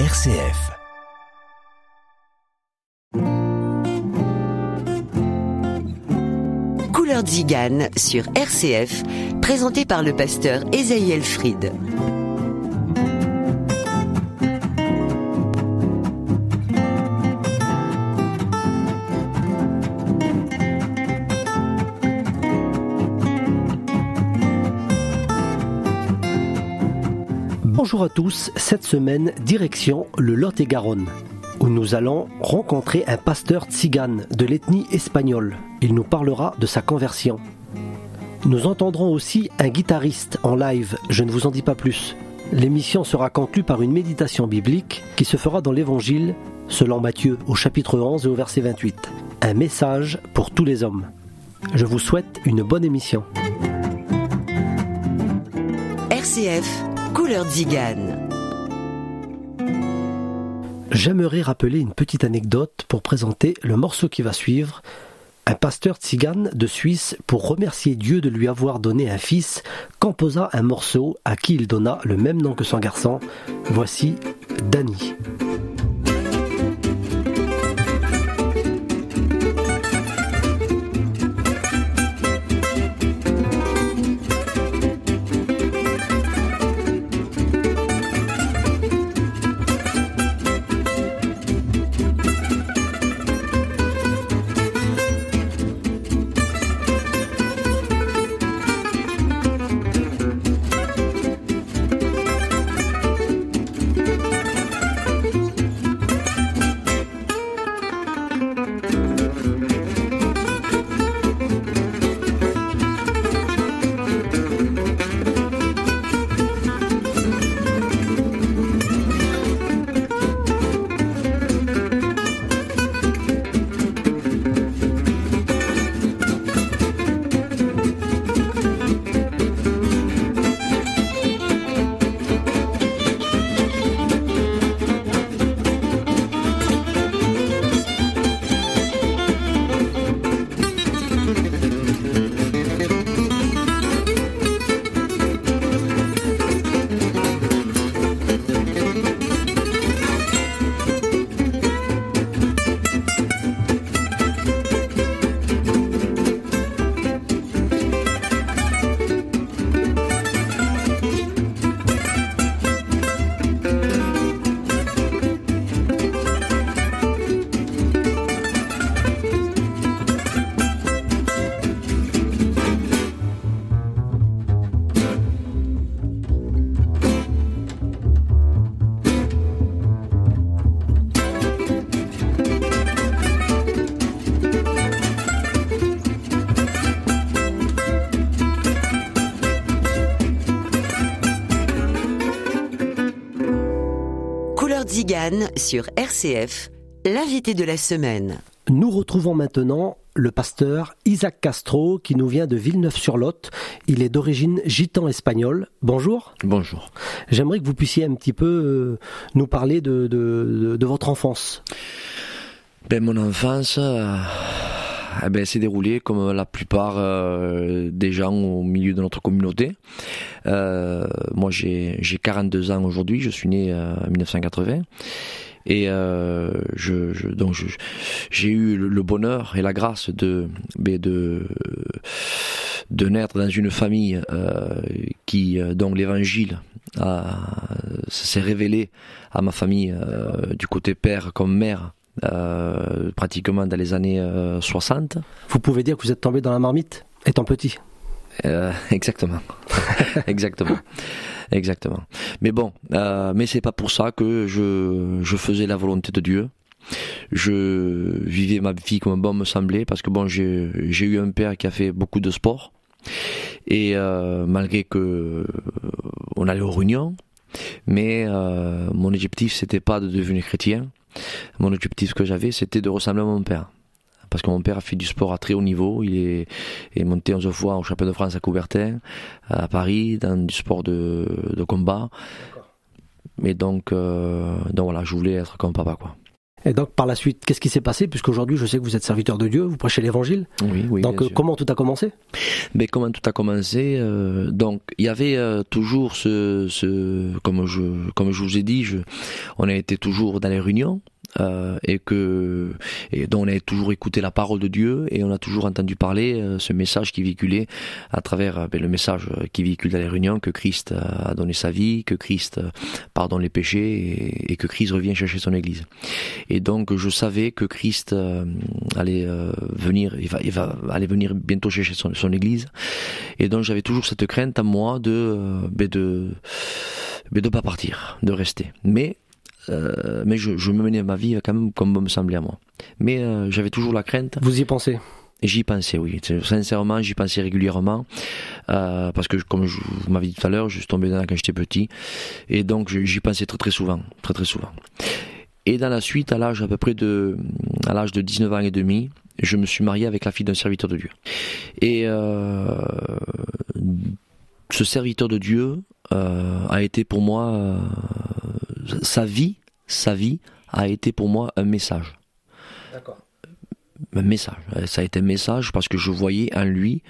RCF. Couleur Zigane sur RCF, présenté par le pasteur Esaïel Fried. Bonjour à tous, cette semaine, direction le Lot-et-Garonne, où nous allons rencontrer un pasteur tzigane de l'ethnie espagnole. Il nous parlera de sa conversion. Nous entendrons aussi un guitariste en live, je ne vous en dis pas plus. L'émission sera conclue par une méditation biblique qui se fera dans l'Évangile, selon Matthieu, au chapitre 11 et au verset 28. Un message pour tous les hommes. Je vous souhaite une bonne émission. RCF, Couleur Zigane. J'aimerais rappeler une petite anecdote pour présenter le morceau qui va suivre. Un pasteur tzigane de Suisse, pour remercier Dieu de lui avoir donné un fils, composa un morceau à qui il donna le même nom que son garçon. Voici Danny. Sur RCF, l'invité de la semaine. Nous retrouvons maintenant le pasteur Isaac Castro qui nous vient de Villeneuve-sur-Lot. Il est d'origine gitan espagnole. Bonjour. Bonjour. J'aimerais que vous puissiez un petit peu euh, nous parler de, de- de- de votre enfance. Ben, mon enfance euh, eh ben, s'est déroulée comme la plupart euh, des gens au milieu de notre communauté. Euh, moi, j'ai j'ai 42 ans aujourd'hui, je suis né euh, en 1980. Et euh, je, je- donc j'ai eu le, bonheur et la grâce de ben, de de naître dans une famille euh, qui dont l'évangile s'est révélé à ma famille du côté père comme mère pratiquement dans les années euh, 60. Vous pouvez dire que vous êtes tombé dans la marmite étant petit. Euh, exactement, exactement, exactement. Mais bon, euh, mais c'est pas pour ça que je, je faisais la volonté de Dieu. Je vivais ma vie comme bon me semblait parce que bon, j'ai j'ai eu un père qui a fait beaucoup de sport et euh, malgré que euh, on allait aux réunions, mais euh, mon objectif c'était pas de devenir chrétien. Mon objectif que j'avais c'était de ressembler à mon père. Parce que mon père a fait du sport à très haut niveau. Il est, est monté 11 fois au championnat de France à Coubertin, à Paris, dans du sport de, de combat. Mais donc, euh, donc voilà, je voulais être comme papa, quoi. Et donc par la suite, qu'est-ce qui s'est passé? Puisqu'aujourd'hui, je sais que vous êtes serviteur de Dieu, vous prêchez l'Évangile. Oui, oui. Donc comment tout a commencé? Mais comment tout a commencé Donc il y avait toujours ce, ce, comme je, comme je vous ai dit, je, on a été toujours dans les réunions. Euh, et que et dont on a toujours écouté la parole de Dieu et on a toujours entendu parler euh, ce message qui véhiculait à travers euh, ben, le message qui véhicule dans les réunions que Christ a donné sa vie, que Christ pardonne les péchés et, que Christ revient chercher son Église. Et donc je savais que Christ allait venir, il va, il va aller venir bientôt chercher son, son Église, et donc j'avais toujours cette crainte à moi de ben, de ben, de pas partir, de rester. Mais euh, mais je, je, me menais ma vie quand même comme me semblait à moi. Mais euh, j'avais toujours la crainte. Vous y pensez J'y pensais, oui. Sincèrement, j'y pensais régulièrement. Euh, parce que, comme je, vous m'avez dit tout à l'heure, je suis tombé dedans quand j'étais petit. Et donc, j'y pensais très très souvent. Très très souvent. Et dans la suite, à l'âge à peu près de, à l'âge de 19 ans et demi, je me suis marié avec la fille d'un serviteur de Dieu. Et euh, ce serviteur de Dieu euh, a été pour moi euh, sa vie, sa vie a été pour moi un message. D'accord. Un message. Ça a été un message parce que je voyais en lui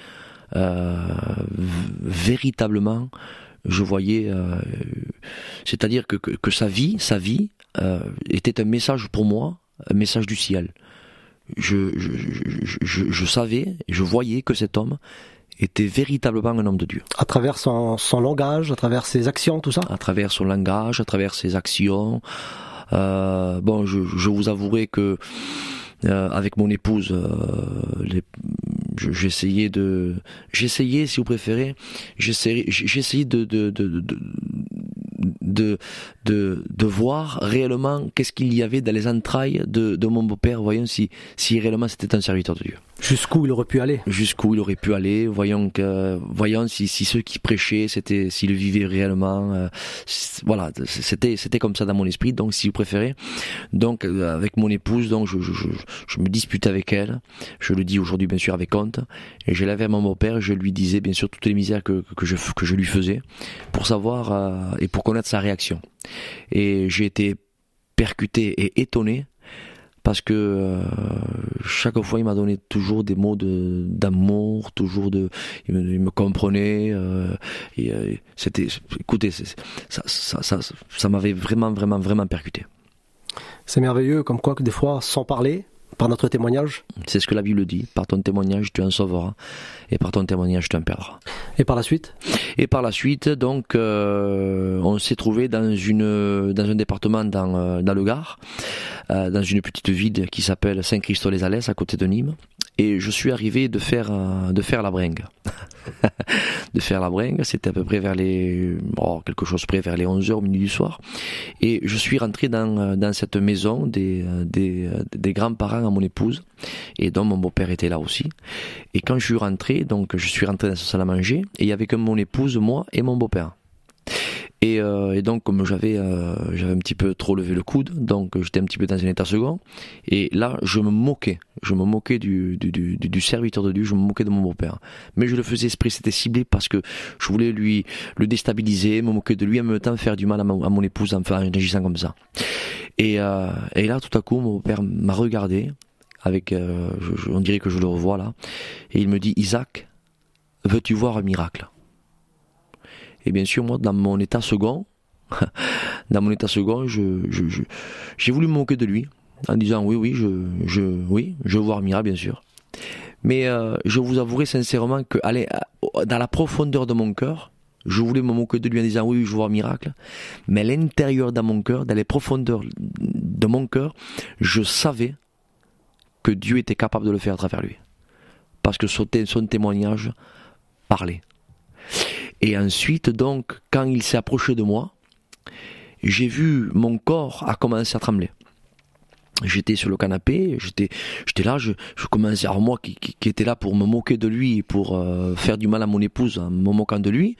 euh, véritablement, je voyais, euh, c'est-à-dire que, que, sa vie, sa vie euh, était un message pour moi, un message du ciel. Je, je, je, je savais, je voyais que cet homme était véritablement un homme de Dieu. À travers son, son langage, à travers ses actions, tout ça? À travers son langage, à travers ses actions. Euh, bon, je, je, vous avouerai que euh, avec mon épouse, euh, j'essayais de, j'essayais, si vous préférez, j'essayais de, de, de, de de, de, de voir réellement qu'est-ce qu'il y avait dans les entrailles de, de mon beau-père, voyons si, si réellement c'était un serviteur de Dieu. Jusqu'où il aurait pu aller Jusqu'où il aurait pu aller, voyons, que, voyons si, si ceux qui prêchaient, c'était s'ils vivaient réellement. Euh, voilà, c'était c'était comme ça dans mon esprit. Donc, si vous préférez, donc euh, avec mon épouse, donc je, je, je, je me disputais avec elle. Je le dis aujourd'hui bien sûr avec honte. Et je l'avais à mon beau-père, je lui disais bien sûr toutes les misères que, que je que je lui faisais pour savoir euh, et pour connaître sa réaction. Et j'ai été percuté et étonné parce que euh, chaque fois il m'a donné toujours des mots de d'amour toujours de il me, comprenait euh, euh, c'était écoutez ça ça ça, ça m'avait vraiment vraiment vraiment percuté. C'est merveilleux comme quoi que des fois sans parler par notre témoignage C'est ce que la Bible dit. Par ton témoignage, tu en sauveras. Et par ton témoignage, tu en perdras. Et par la suite Et par la suite, donc, euh, on s'est trouvé dans, une, dans un département dans, euh, dans le Gard, euh, dans une petite ville qui s'appelle Saint-Christo-les-Alès, à côté de Nîmes et je suis arrivé de faire de faire la bringue. De faire la bringue c'était à peu près vers les quelque chose près vers les 11h au milieu du soir. Et je suis rentré dans, dans cette maison des, des, des grands-parents à mon épouse. Et dont mon beau-père était là aussi. Et quand je suis rentré donc je suis rentré dans cette salle à manger. Et il y avait que mon épouse moi et mon beau-père et, euh, et, donc comme j'avais euh, j'avais un petit peu trop levé le coude, donc j'étais un petit peu dans un état second. Et là, je me moquais, je me moquais du, serviteur de Dieu, je me moquais de mon beau-père. Mais je le faisais esprit, c'était ciblé parce que je voulais lui le déstabiliser, me moquer de lui, en même temps faire du mal à, mon épouse en, en agissant comme ça. Et, euh, et là, tout à coup, mon père m'a regardé avec, on dirait que je le revois là, et il me dit Isaac, veux-tu voir un miracle? Et bien sûr, moi, dans mon état second, dans mon état second, je, je, j'ai voulu me moquer de lui en disant oui, oui, je, je, oui, je voir Mira, bien sûr. Mais euh, je vous avouerai sincèrement que, allez, dans la profondeur de mon cœur, je voulais me moquer de lui en disant oui, je veux voir miracle. Mais à l'intérieur de mon cœur, dans les profondeurs de mon cœur, je savais que Dieu était capable de le faire à travers lui. Parce que son témoignage parlait. Et ensuite, donc, quand il s'est approché de moi, j'ai vu mon corps a commencé à trembler. J'étais sur le canapé, j'étais, j'étais là, je, je commençais, alors moi qui, qui, était là pour me moquer de lui, pour euh, faire du mal à mon épouse en me moquant de lui,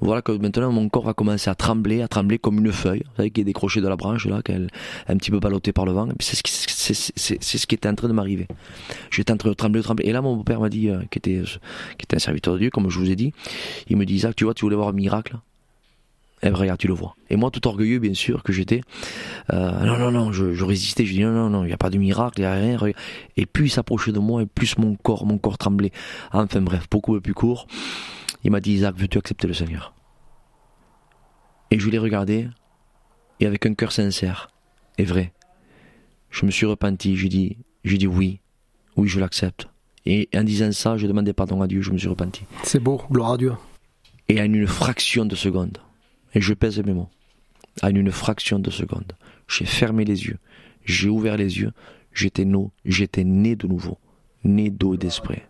voilà que maintenant mon corps a commencé à trembler, à trembler comme une feuille, vous savez, qui est décrochée de la branche là, qu'elle un petit peu ballottée par le vent, c'est ce qui, c'est, c'est, c'est ce qui était en train de m'arriver. J'étais en train de trembler, de trembler, et là mon père m'a dit, euh, qui était, qui était un serviteur de Dieu, comme je vous ai dit, il me dit, Isaac, tu vois, tu voulais voir un miracle? Eh ben regarde, tu le vois. Et moi, tout orgueilleux, bien sûr, que j'étais, euh, non, non, non, je, je résistais, je dis non, non, non, il n'y a pas de miracle, il n'y a rien. Et plus il s'approchait de moi, et plus mon corps, mon corps tremblait. Enfin bref, beaucoup plus court. Il m'a dit, Isaac, veux-tu accepter le Seigneur? Et je l'ai regardé, et avec un cœur sincère et vrai, je me suis repenti, j'ai dit, j'ai dit oui, oui, je l'accepte. Et en disant ça, je demandais pardon à Dieu, je me suis repenti. C'est beau, gloire à Dieu. Et en une fraction de seconde, et je pèse mes mots, en une fraction de seconde, j'ai fermé les yeux, j'ai ouvert les yeux, j'étais né, j'étais né de nouveau, né d'eau et d'esprit.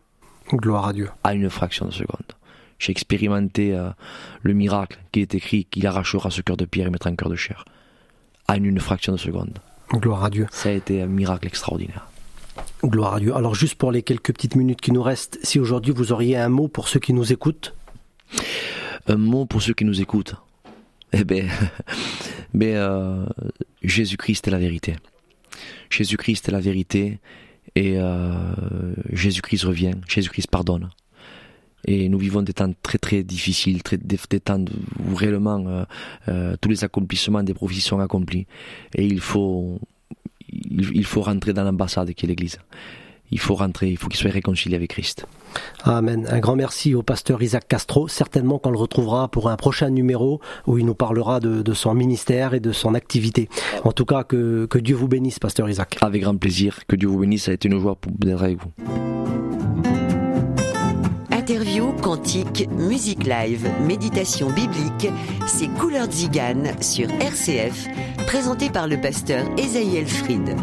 Gloire à Dieu. À une fraction de seconde. J'ai expérimenté euh, le miracle qui est écrit qu'il arrachera ce cœur de pierre et mettra un cœur de chair. À une fraction de seconde. Gloire à Dieu. Ça a été un miracle extraordinaire. Gloire à Dieu. Alors juste pour les quelques petites minutes qui nous restent, si aujourd'hui vous auriez un mot pour ceux qui nous écoutent? Un mot pour ceux qui nous écoutent Eh bien, ben, euh, Jésus-Christ est la vérité. Jésus-Christ est la vérité et euh, Jésus-Christ revient, Jésus-Christ pardonne. Et nous vivons des temps très très difficiles, des, temps où réellement euh, tous les accomplissements des prophéties sont accomplis. Et il faut rentrer dans l'ambassade qui est l'Église. Il faut rentrer, il faut qu'il soit réconcilié avec Christ. Amen. Un grand merci au pasteur Isaac Castro. Certainement qu'on le retrouvera pour un prochain numéro où il nous parlera de, de son ministère et de son activité. En tout cas, que, que Dieu vous bénisse, pasteur Isaac. Avec grand plaisir. Que Dieu vous bénisse. Ça a été une joie pour d'être avec vous. Interview, cantique, musique live, méditation biblique, c'est Couleur Zigane sur RCF, présenté par le pasteur Esaïel Fried.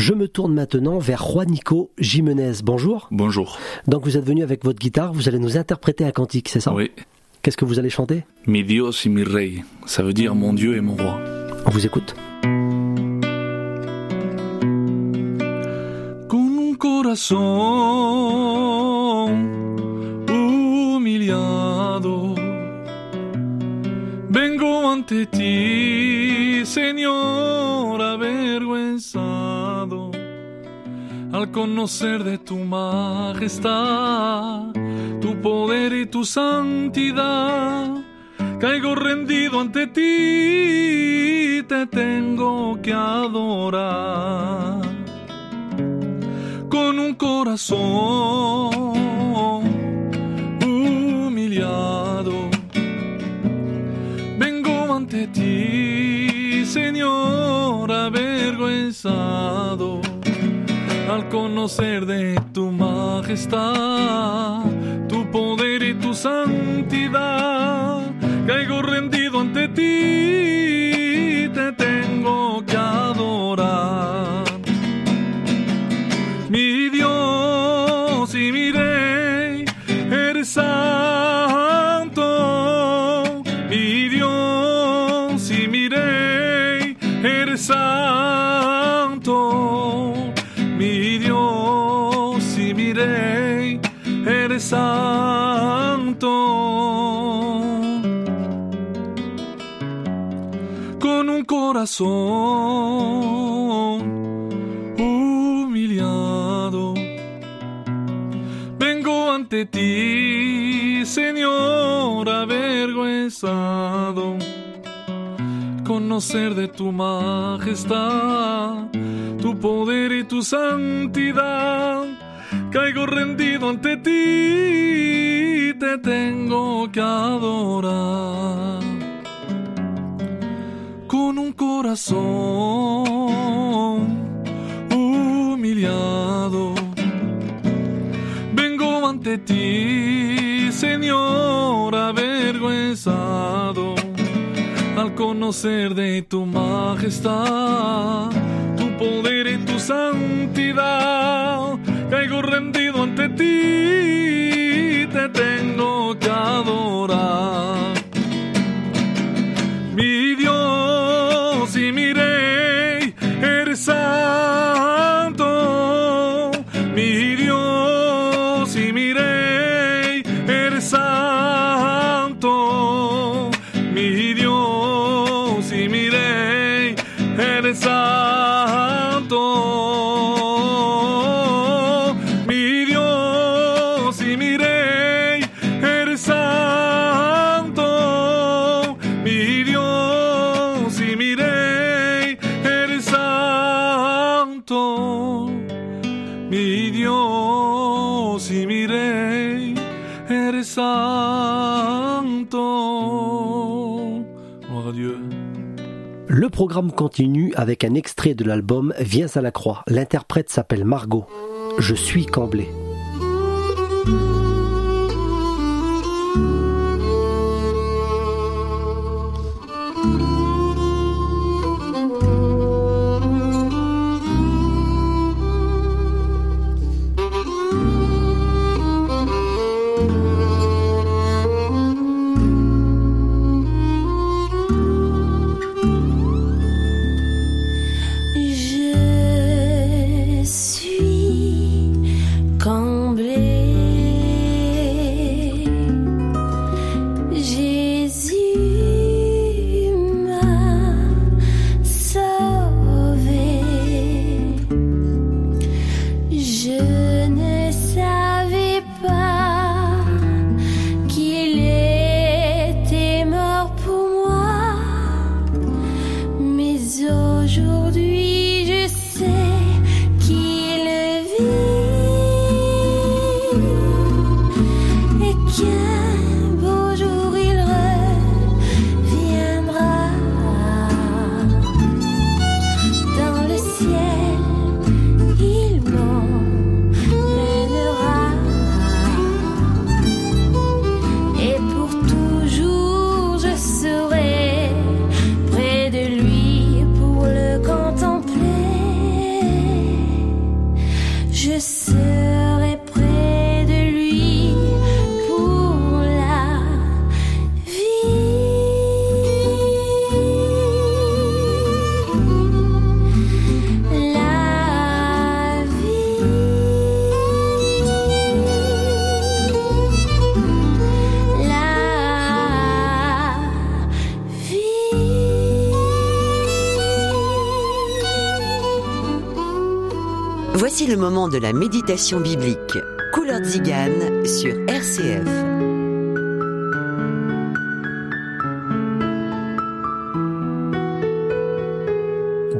Je me tourne maintenant vers Juanico Jimenez. Bonjour. Bonjour. Donc vous êtes venu avec votre guitare, vous allez nous interpréter un cantique, c'est ça? Oui. Qu'est-ce que vous allez chanter? Mi Dios y mi Rey. Ça veut dire mon Dieu et mon roi. On vous écoute. Con un corazón humillado, vengo ante ti, Señor, avergüenzado, al conocer de tu majestad, tu poder y tu santidad. Caigo rendido ante ti, te tengo que adorar con un corazón humillado. Vengo ante ti, Señor, avergüenzado, al conocer de tu majestad, tu poder y tu santidad. Caigo rendido ante ti, te tengo que adorar corazón humillado. Vengo ante ti, Señor, avergüenzado. Conocer de tu majestad, tu poder y tu santidad. Caigo rendido ante ti, te tengo que adorar corazón humillado. Vengo ante ti, Señor, avergüenzado, al conocer de tu majestad, tu poder Le programme continue avec un extrait de l'album Viens à la croix. L'interprète s'appelle Margot. Je suis camblé. Moment de la méditation biblique. Couleur Zigane sur RCF.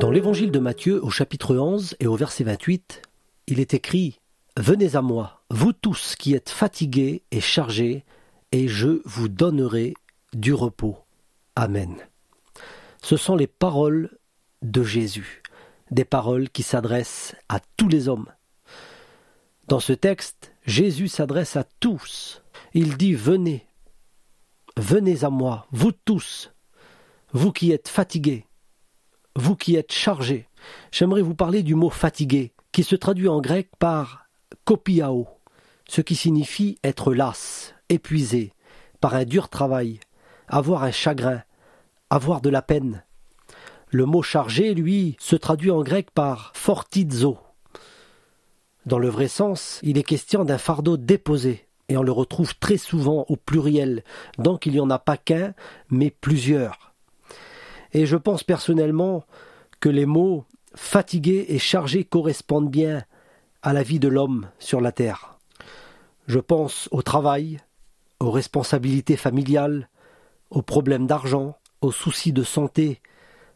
Dans l'évangile de Matthieu, au chapitre 11 et au verset 28, il est écrit Venez à moi, vous tous qui êtes fatigués et chargés, et je vous donnerai du repos. Amen. Ce sont les paroles de Jésus, des paroles qui s'adressent à tous les hommes. Dans ce texte, Jésus s'adresse à tous. Il dit Venez, venez à moi, vous tous, vous qui êtes fatigués, vous qui êtes chargés. J'aimerais vous parler du mot fatigué, qui se traduit en grec par kopiao, ce qui signifie être las, épuisé, par un dur travail, avoir un chagrin, avoir de la peine. Le mot chargé, lui, se traduit en grec par fortizo. Dans le vrai sens, il est question d'un fardeau déposé, et on le retrouve très souvent au pluriel, donc il n'y en a pas qu'un, mais plusieurs. Et je pense personnellement que les mots fatigué et chargé correspondent bien à la vie de l'homme sur la terre. Je pense au travail, aux responsabilités familiales, aux problèmes d'argent, aux soucis de santé,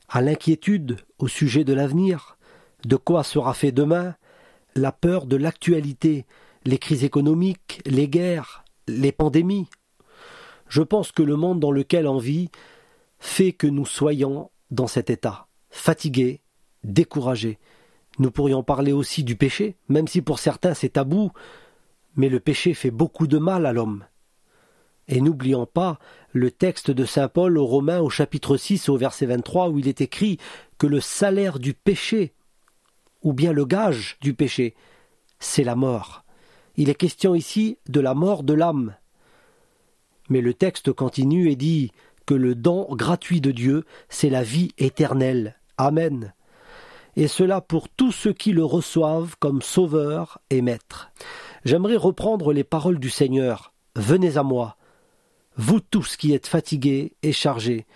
à l'inquiétude au sujet de l'avenir, de quoi sera fait demain, la peur de l'actualité, les crises économiques, les guerres, les pandémies. Je pense que le monde dans lequel on vit fait que nous soyons dans cet état, fatigués, découragés. Nous pourrions parler aussi du péché, même si pour certains c'est tabou, mais le péché fait beaucoup de mal à l'homme. Et n'oublions pas le texte de Saint Paul aux Romains au chapitre 6 au verset 23 où il est écrit que le salaire du péché, ou bien le gage du péché, c'est la mort. Il est question ici de la mort de l'âme. Mais le texte continue et dit que le don gratuit de Dieu, c'est la vie éternelle. Amen. Et cela pour tous ceux qui le reçoivent comme sauveur et maître. J'aimerais reprendre les paroles du Seigneur. Venez à moi, vous tous qui êtes fatigués et chargés,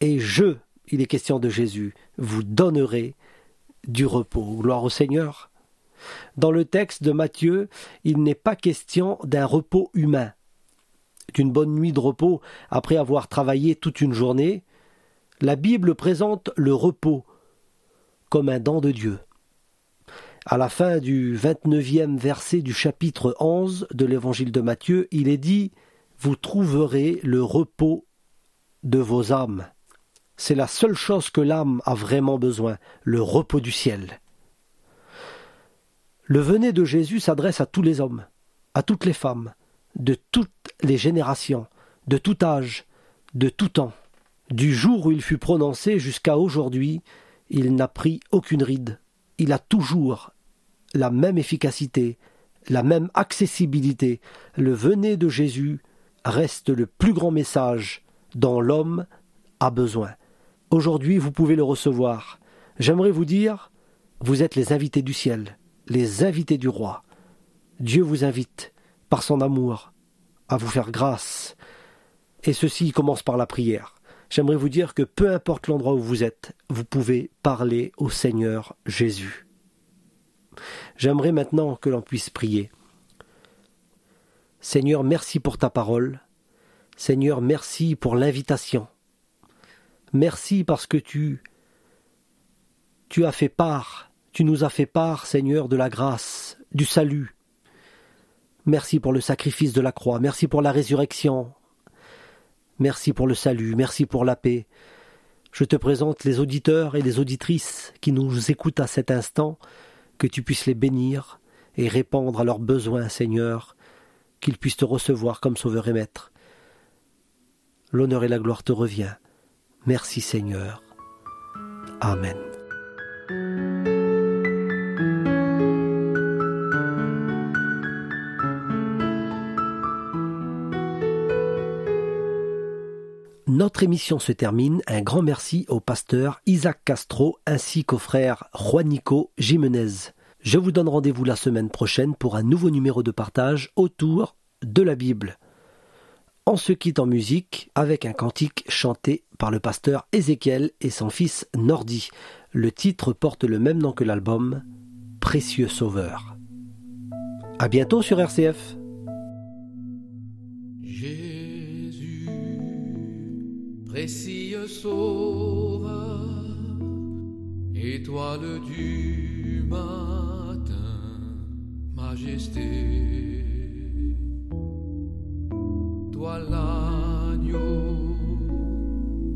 et je, il est question de Jésus, vous donnerai du repos. Gloire au Seigneur. Dans le texte de Matthieu, il n'est pas question d'un repos humain, d'une bonne nuit de repos après avoir travaillé toute une journée. La Bible présente le repos comme un don de Dieu. À la fin du 29e verset du chapitre 11 de l'évangile de Matthieu, il est dit Vous trouverez le repos de vos âmes. C'est la seule chose que l'âme a vraiment besoin, le repos du ciel. Le venez de Jésus s'adresse à tous les hommes, à toutes les femmes, de toutes les générations, de tout âge, de tout temps. Du jour où il fut prononcé jusqu'à aujourd'hui, il n'a pris aucune ride. Il a toujours la même efficacité, la même accessibilité. Le venez de Jésus reste le plus grand message dont l'homme a besoin. Aujourd'hui, vous pouvez le recevoir. J'aimerais vous dire, vous êtes les invités du ciel, les invités du roi. Dieu vous invite, par son amour, à vous faire grâce. Et ceci commence par la prière. J'aimerais vous dire que peu importe l'endroit où vous êtes, vous pouvez parler au Seigneur Jésus. J'aimerais maintenant que l'on puisse prier. Seigneur, merci pour ta parole. Seigneur, merci pour l'invitation. Merci parce que tu tu as fait part, tu nous as fait part, Seigneur, de la grâce, du salut. Merci pour le sacrifice de la croix, merci pour la résurrection. Merci pour le salut, merci pour la paix. Je te présente les auditeurs et les auditrices qui nous écoutent à cet instant, que tu puisses les bénir et répondre à leurs besoins, Seigneur, qu'ils puissent te recevoir comme sauveur et maître. L'honneur et la gloire te revient. Merci Seigneur. Amen. Notre émission se termine. Un grand merci au pasteur Isaac Castro ainsi qu'au frère Juanico Jimenez. Je vous donne rendez-vous la semaine prochaine pour un nouveau numéro de partage autour de la Bible. On se quitte en musique avec un cantique chanté par le pasteur Ézéchiel et son fils Nordi. Le titre porte le même nom que l'album, Précieux Sauveur. À bientôt sur RCF. Jésus, précieux sauveur, étoile du majesté, toi l'agneau,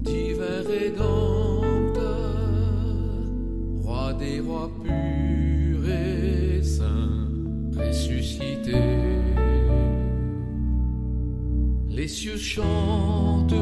divin rédempteur, roi des rois purs et saints, ressuscité. Les cieux chantent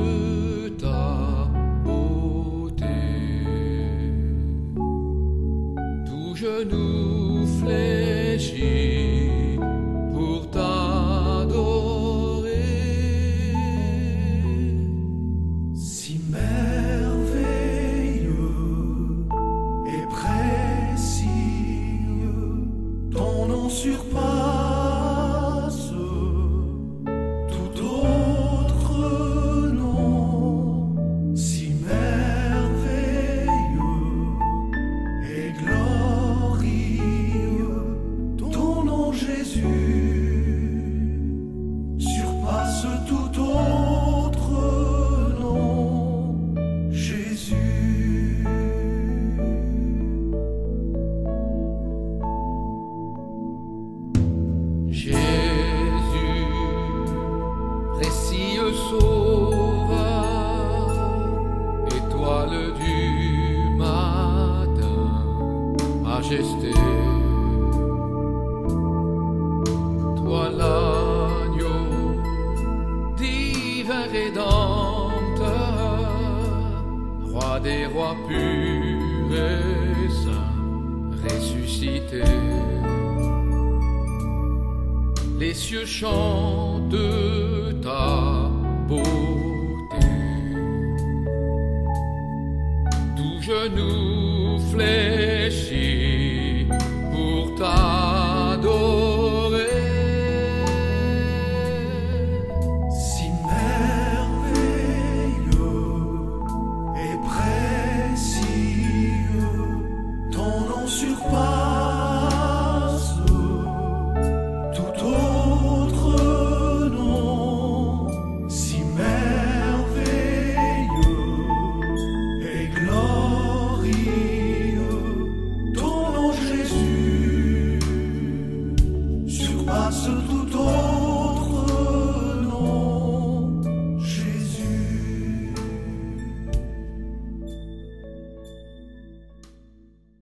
genoux fléchis.